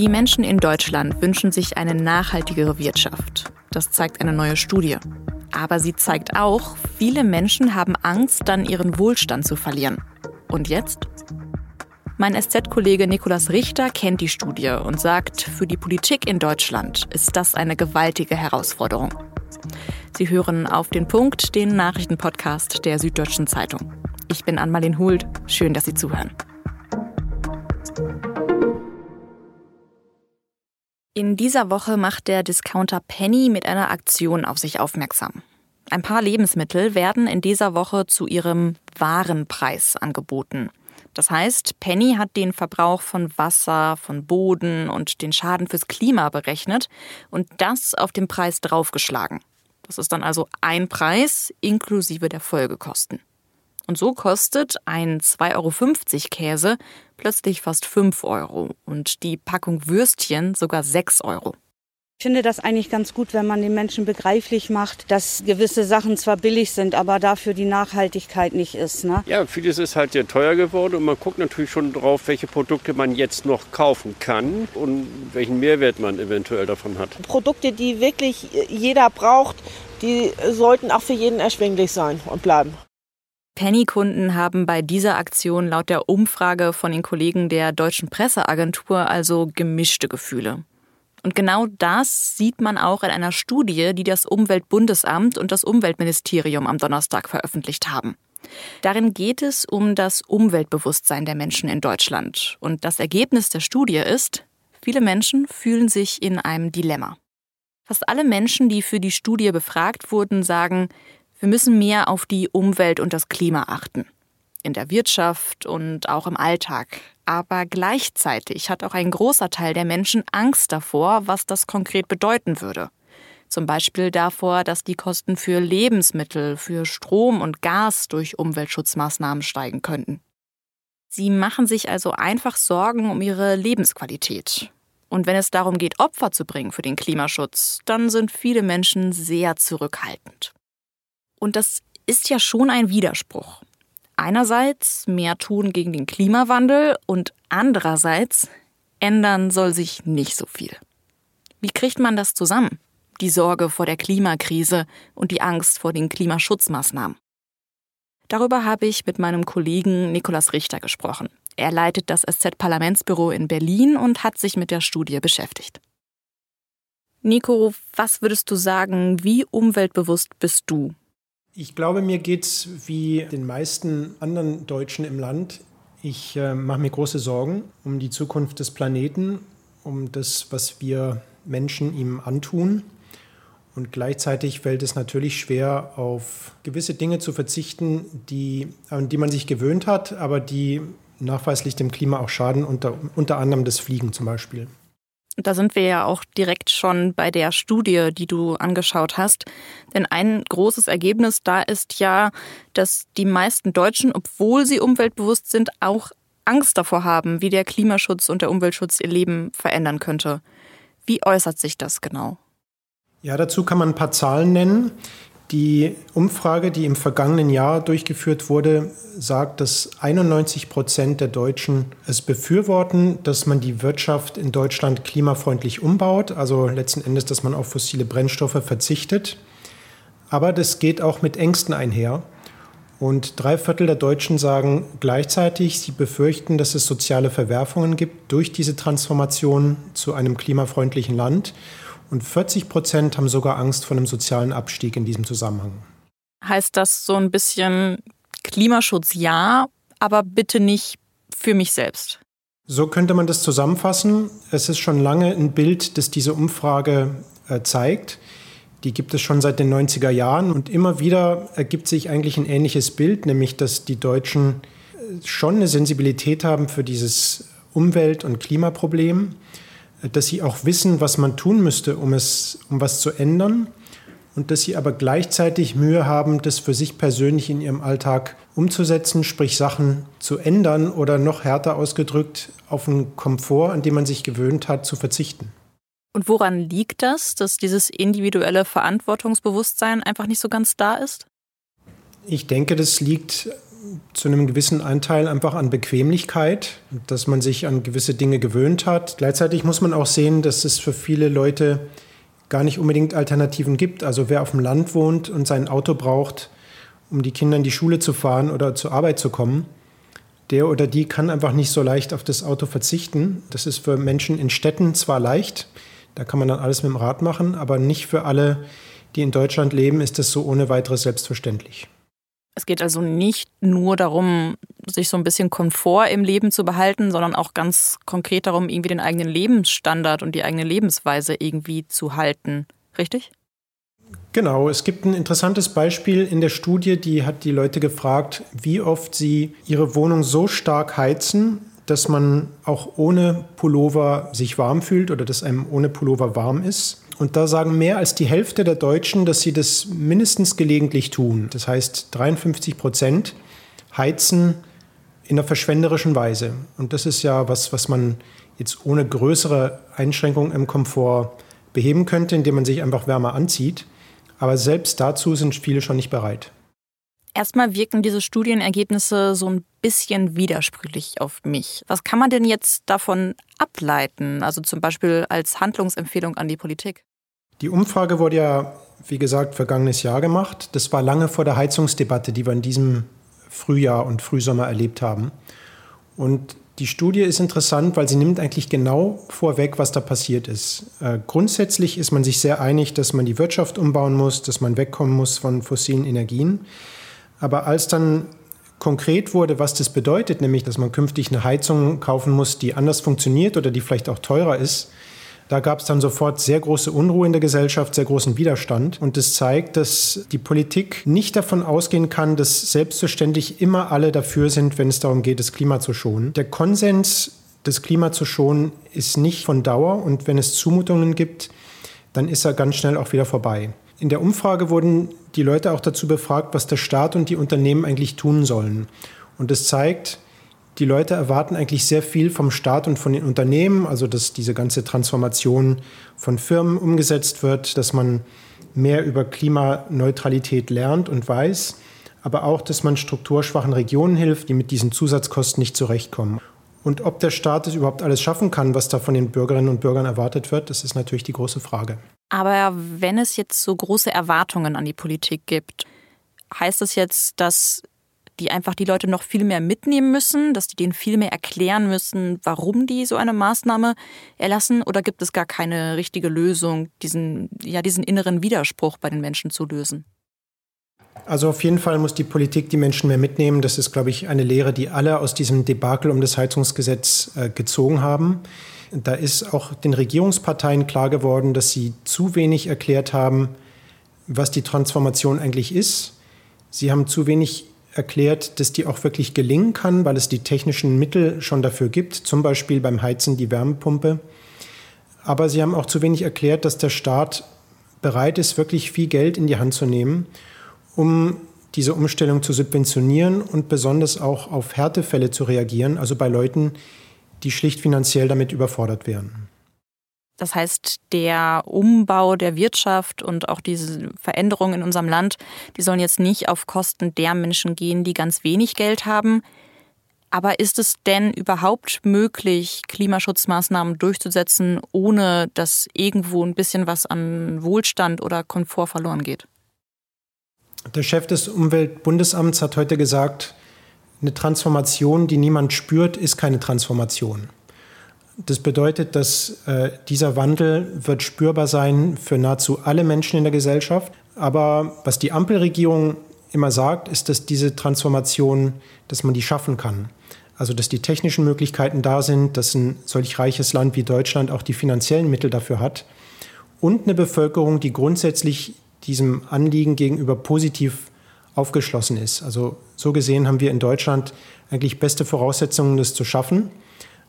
Die Menschen in Deutschland wünschen sich eine nachhaltigere Wirtschaft. Das zeigt eine neue Studie. Aber sie zeigt auch, viele Menschen haben Angst, dann ihren Wohlstand zu verlieren. Und jetzt? Mein SZ-Kollege Nikolaus Richter kennt die Studie und sagt, für die Politik in Deutschland ist das eine gewaltige Herausforderung. Sie hören auf den Punkt den Nachrichtenpodcast der Süddeutschen Zeitung. Ich bin Anmalin Hult. Schön, dass Sie zuhören. In dieser Woche macht der Discounter Penny mit einer Aktion auf sich aufmerksam. Ein paar Lebensmittel werden in dieser Woche zu ihrem Warenpreis angeboten. Das heißt, Penny hat den Verbrauch von Wasser, von Boden und den Schaden fürs Klima berechnet und das auf den Preis draufgeschlagen. Das ist dann also ein Preis inklusive der Folgekosten. Und so kostet ein 2,50 Euro Käse plötzlich fast 5 Euro und die Packung Würstchen sogar 6 Euro. Ich finde das eigentlich ganz gut, wenn man den Menschen begreiflich macht, dass gewisse Sachen zwar billig sind, aber dafür die Nachhaltigkeit nicht ist. Ne? Ja, vieles ist halt sehr teuer geworden und man guckt natürlich schon drauf, welche Produkte man jetzt noch kaufen kann und welchen Mehrwert man eventuell davon hat. Produkte, die wirklich jeder braucht, die sollten auch für jeden erschwinglich sein und bleiben. Penny-Kunden haben bei dieser Aktion laut der Umfrage von den Kollegen der Deutschen Presseagentur also gemischte Gefühle. Und genau das sieht man auch in einer Studie, die das Umweltbundesamt und das Umweltministerium am Donnerstag veröffentlicht haben. Darin geht es um das Umweltbewusstsein der Menschen in Deutschland. Und das Ergebnis der Studie ist, viele Menschen fühlen sich in einem Dilemma. Fast alle Menschen, die für die Studie befragt wurden, sagen, wir müssen mehr auf die Umwelt und das Klima achten. In der Wirtschaft und auch im Alltag. Aber gleichzeitig hat auch ein großer Teil der Menschen Angst davor, was das konkret bedeuten würde. Zum Beispiel davor, dass die Kosten für Lebensmittel, für Strom und Gas durch Umweltschutzmaßnahmen steigen könnten. Sie machen sich also einfach Sorgen um ihre Lebensqualität. Und wenn es darum geht, Opfer zu bringen für den Klimaschutz, dann sind viele Menschen sehr zurückhaltend. Und das ist ja schon ein Widerspruch. Einerseits mehr tun gegen den Klimawandel und andererseits ändern soll sich nicht so viel. Wie kriegt man das zusammen? Die Sorge vor der Klimakrise und die Angst vor den Klimaschutzmaßnahmen. Darüber habe ich mit meinem Kollegen Nikolaus Richter gesprochen. Er leitet das SZ-Parlamentsbüro in Berlin und hat sich mit der Studie beschäftigt. Nico, was würdest du sagen, wie umweltbewusst bist du? Ich glaube, mir geht es wie den meisten anderen Deutschen im Land. Ich äh, mache mir große Sorgen um die Zukunft des Planeten, um das, was wir Menschen ihm antun. Und gleichzeitig fällt es natürlich schwer, auf gewisse Dinge zu verzichten, die, an die man sich gewöhnt hat, aber die nachweislich dem Klima auch schaden, unter, unter anderem das Fliegen zum Beispiel. Da sind wir ja auch direkt schon bei der Studie, die du angeschaut hast. Denn ein großes Ergebnis da ist ja, dass die meisten Deutschen, obwohl sie umweltbewusst sind, auch Angst davor haben, wie der Klimaschutz und der Umweltschutz ihr Leben verändern könnte. Wie äußert sich das genau? Ja, dazu kann man ein paar Zahlen nennen. Die Umfrage, die im vergangenen Jahr durchgeführt wurde, sagt, dass 91 Prozent der Deutschen es befürworten, dass man die Wirtschaft in Deutschland klimafreundlich umbaut, also letzten Endes, dass man auf fossile Brennstoffe verzichtet. Aber das geht auch mit Ängsten einher. Und drei Viertel der Deutschen sagen gleichzeitig, sie befürchten, dass es soziale Verwerfungen gibt durch diese Transformation zu einem klimafreundlichen Land. Und 40 Prozent haben sogar Angst vor einem sozialen Abstieg in diesem Zusammenhang. Heißt das so ein bisschen Klimaschutz ja, aber bitte nicht für mich selbst? So könnte man das zusammenfassen. Es ist schon lange ein Bild, das diese Umfrage äh, zeigt. Die gibt es schon seit den 90er Jahren und immer wieder ergibt sich eigentlich ein ähnliches Bild, nämlich dass die Deutschen äh, schon eine Sensibilität haben für dieses Umwelt- und Klimaproblem dass sie auch wissen, was man tun müsste, um, es, um was zu ändern und dass sie aber gleichzeitig Mühe haben, das für sich persönlich in ihrem Alltag umzusetzen, sprich Sachen zu ändern oder noch härter ausgedrückt auf einen Komfort, an den man sich gewöhnt hat, zu verzichten. Und woran liegt das, dass dieses individuelle Verantwortungsbewusstsein einfach nicht so ganz da ist? Ich denke, das liegt zu einem gewissen Anteil einfach an Bequemlichkeit, dass man sich an gewisse Dinge gewöhnt hat. Gleichzeitig muss man auch sehen, dass es für viele Leute gar nicht unbedingt Alternativen gibt. Also wer auf dem Land wohnt und sein Auto braucht, um die Kinder in die Schule zu fahren oder zur Arbeit zu kommen, der oder die kann einfach nicht so leicht auf das Auto verzichten. Das ist für Menschen in Städten zwar leicht, da kann man dann alles mit dem Rad machen, aber nicht für alle, die in Deutschland leben, ist das so ohne weiteres selbstverständlich. Es geht also nicht nur darum, sich so ein bisschen Komfort im Leben zu behalten, sondern auch ganz konkret darum, irgendwie den eigenen Lebensstandard und die eigene Lebensweise irgendwie zu halten. Richtig? Genau, es gibt ein interessantes Beispiel in der Studie, die hat die Leute gefragt, wie oft sie ihre Wohnung so stark heizen, dass man auch ohne Pullover sich warm fühlt oder dass einem ohne Pullover warm ist. Und da sagen mehr als die Hälfte der Deutschen, dass sie das mindestens gelegentlich tun. Das heißt, 53 Prozent heizen in einer verschwenderischen Weise. Und das ist ja was, was man jetzt ohne größere Einschränkungen im Komfort beheben könnte, indem man sich einfach wärmer anzieht. Aber selbst dazu sind viele schon nicht bereit. Erstmal wirken diese Studienergebnisse so ein bisschen widersprüchlich auf mich. Was kann man denn jetzt davon ableiten? Also zum Beispiel als Handlungsempfehlung an die Politik? Die Umfrage wurde ja, wie gesagt, vergangenes Jahr gemacht. Das war lange vor der Heizungsdebatte, die wir in diesem Frühjahr und Frühsommer erlebt haben. Und die Studie ist interessant, weil sie nimmt eigentlich genau vorweg, was da passiert ist. Äh, grundsätzlich ist man sich sehr einig, dass man die Wirtschaft umbauen muss, dass man wegkommen muss von fossilen Energien. Aber als dann konkret wurde, was das bedeutet, nämlich dass man künftig eine Heizung kaufen muss, die anders funktioniert oder die vielleicht auch teurer ist, da gab es dann sofort sehr große Unruhe in der Gesellschaft, sehr großen Widerstand. Und das zeigt, dass die Politik nicht davon ausgehen kann, dass selbstverständlich immer alle dafür sind, wenn es darum geht, das Klima zu schonen. Der Konsens, das Klima zu schonen, ist nicht von Dauer. Und wenn es Zumutungen gibt, dann ist er ganz schnell auch wieder vorbei. In der Umfrage wurden die Leute auch dazu befragt, was der Staat und die Unternehmen eigentlich tun sollen. Und das zeigt, die Leute erwarten eigentlich sehr viel vom Staat und von den Unternehmen, also dass diese ganze Transformation von Firmen umgesetzt wird, dass man mehr über Klimaneutralität lernt und weiß, aber auch, dass man strukturschwachen Regionen hilft, die mit diesen Zusatzkosten nicht zurechtkommen. Und ob der Staat es überhaupt alles schaffen kann, was da von den Bürgerinnen und Bürgern erwartet wird, das ist natürlich die große Frage. Aber wenn es jetzt so große Erwartungen an die Politik gibt, heißt das jetzt, dass die einfach die Leute noch viel mehr mitnehmen müssen, dass die denen viel mehr erklären müssen, warum die so eine Maßnahme erlassen? Oder gibt es gar keine richtige Lösung, diesen, ja, diesen inneren Widerspruch bei den Menschen zu lösen? Also auf jeden Fall muss die Politik die Menschen mehr mitnehmen. Das ist, glaube ich, eine Lehre, die alle aus diesem Debakel um das Heizungsgesetz äh, gezogen haben. Da ist auch den Regierungsparteien klar geworden, dass sie zu wenig erklärt haben, was die Transformation eigentlich ist. Sie haben zu wenig erklärt, dass die auch wirklich gelingen kann, weil es die technischen Mittel schon dafür gibt, zum Beispiel beim Heizen die Wärmepumpe. Aber sie haben auch zu wenig erklärt, dass der Staat bereit ist, wirklich viel Geld in die Hand zu nehmen, um diese Umstellung zu subventionieren und besonders auch auf Härtefälle zu reagieren, also bei Leuten, die schlicht finanziell damit überfordert wären. Das heißt, der Umbau der Wirtschaft und auch diese Veränderungen in unserem Land, die sollen jetzt nicht auf Kosten der Menschen gehen, die ganz wenig Geld haben. Aber ist es denn überhaupt möglich, Klimaschutzmaßnahmen durchzusetzen, ohne dass irgendwo ein bisschen was an Wohlstand oder Komfort verloren geht? Der Chef des Umweltbundesamts hat heute gesagt, eine Transformation, die niemand spürt, ist keine Transformation. Das bedeutet, dass äh, dieser Wandel wird spürbar sein für nahezu alle Menschen in der Gesellschaft. Aber was die Ampelregierung immer sagt, ist, dass diese Transformation, dass man die schaffen kann. Also dass die technischen Möglichkeiten da sind, dass ein solch reiches Land wie Deutschland auch die finanziellen Mittel dafür hat und eine Bevölkerung, die grundsätzlich diesem Anliegen gegenüber positiv aufgeschlossen ist. Also so gesehen haben wir in Deutschland eigentlich beste Voraussetzungen, das zu schaffen.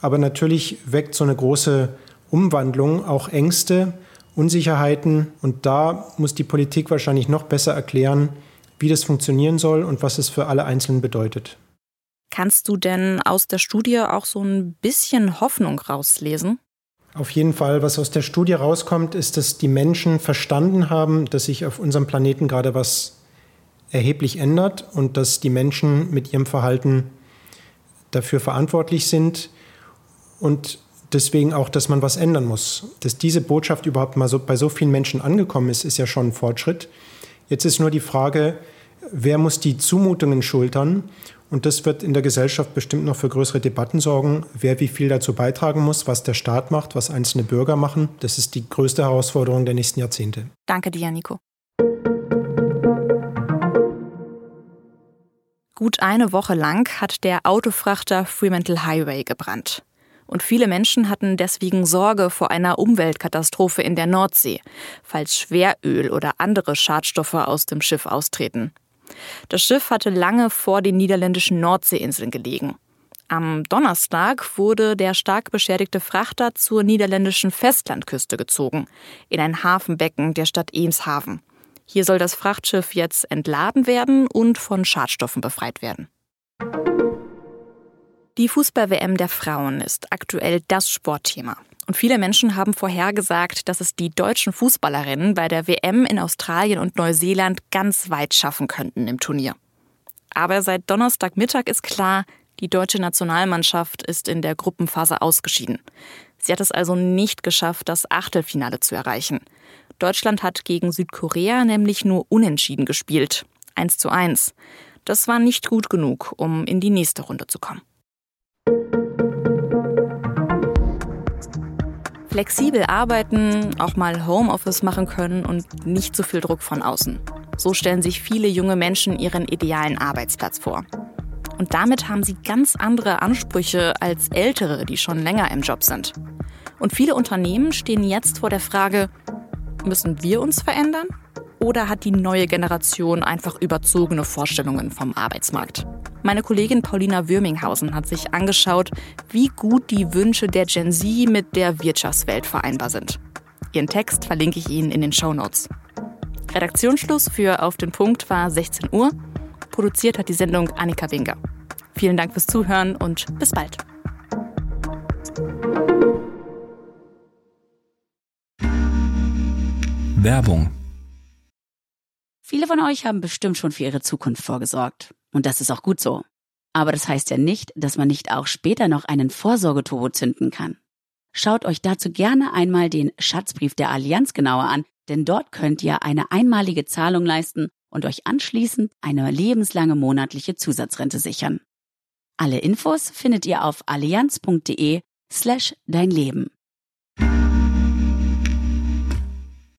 Aber natürlich weckt so eine große Umwandlung auch Ängste, Unsicherheiten. Und da muss die Politik wahrscheinlich noch besser erklären, wie das funktionieren soll und was es für alle Einzelnen bedeutet. Kannst du denn aus der Studie auch so ein bisschen Hoffnung rauslesen? Auf jeden Fall, was aus der Studie rauskommt, ist, dass die Menschen verstanden haben, dass sich auf unserem Planeten gerade was erheblich ändert und dass die Menschen mit ihrem Verhalten dafür verantwortlich sind und deswegen auch, dass man was ändern muss. Dass diese Botschaft überhaupt mal so bei so vielen Menschen angekommen ist, ist ja schon ein Fortschritt. Jetzt ist nur die Frage, wer muss die Zumutungen schultern? Und das wird in der Gesellschaft bestimmt noch für größere Debatten sorgen, wer wie viel dazu beitragen muss, was der Staat macht, was einzelne Bürger machen. Das ist die größte Herausforderung der nächsten Jahrzehnte. Danke dir, Nico. Gut eine Woche lang hat der Autofrachter Fremantle Highway gebrannt. Und viele Menschen hatten deswegen Sorge vor einer Umweltkatastrophe in der Nordsee, falls Schweröl oder andere Schadstoffe aus dem Schiff austreten. Das Schiff hatte lange vor den niederländischen Nordseeinseln gelegen. Am Donnerstag wurde der stark beschädigte Frachter zur niederländischen Festlandküste gezogen, in ein Hafenbecken der Stadt Eemshaven. Hier soll das Frachtschiff jetzt entladen werden und von Schadstoffen befreit werden. Die Fußball-WM der Frauen ist aktuell das Sportthema. Und viele Menschen haben vorhergesagt, dass es die deutschen Fußballerinnen bei der WM in Australien und Neuseeland ganz weit schaffen könnten im Turnier. Aber seit Donnerstagmittag ist klar, die deutsche Nationalmannschaft ist in der Gruppenphase ausgeschieden. Sie hat es also nicht geschafft, das Achtelfinale zu erreichen. Deutschland hat gegen Südkorea nämlich nur unentschieden gespielt. 1 zu 1. Das war nicht gut genug, um in die nächste Runde zu kommen. Flexibel arbeiten, auch mal Homeoffice machen können und nicht so viel Druck von außen. So stellen sich viele junge Menschen ihren idealen Arbeitsplatz vor. Und damit haben sie ganz andere Ansprüche als Ältere, die schon länger im Job sind. Und viele Unternehmen stehen jetzt vor der Frage, müssen wir uns verändern? Oder hat die neue Generation einfach überzogene Vorstellungen vom Arbeitsmarkt? Meine Kollegin Paulina Würminghausen hat sich angeschaut, wie gut die Wünsche der Gen Z mit der Wirtschaftswelt vereinbar sind. Ihren Text verlinke ich Ihnen in den Show Notes. Redaktionsschluss für Auf den Punkt war 16 Uhr. Produziert hat die Sendung Annika Winger. Vielen Dank fürs Zuhören und bis bald. Werbung. Viele von euch haben bestimmt schon für ihre Zukunft vorgesorgt. Und das ist auch gut so. Aber das heißt ja nicht, dass man nicht auch später noch einen Vorsorgeturbo zünden kann. Schaut euch dazu gerne einmal den Schatzbrief der Allianz genauer an, denn dort könnt ihr eine einmalige Zahlung leisten und euch anschließend eine lebenslange monatliche Zusatzrente sichern. Alle Infos findet ihr auf allianz.de slash dein Leben.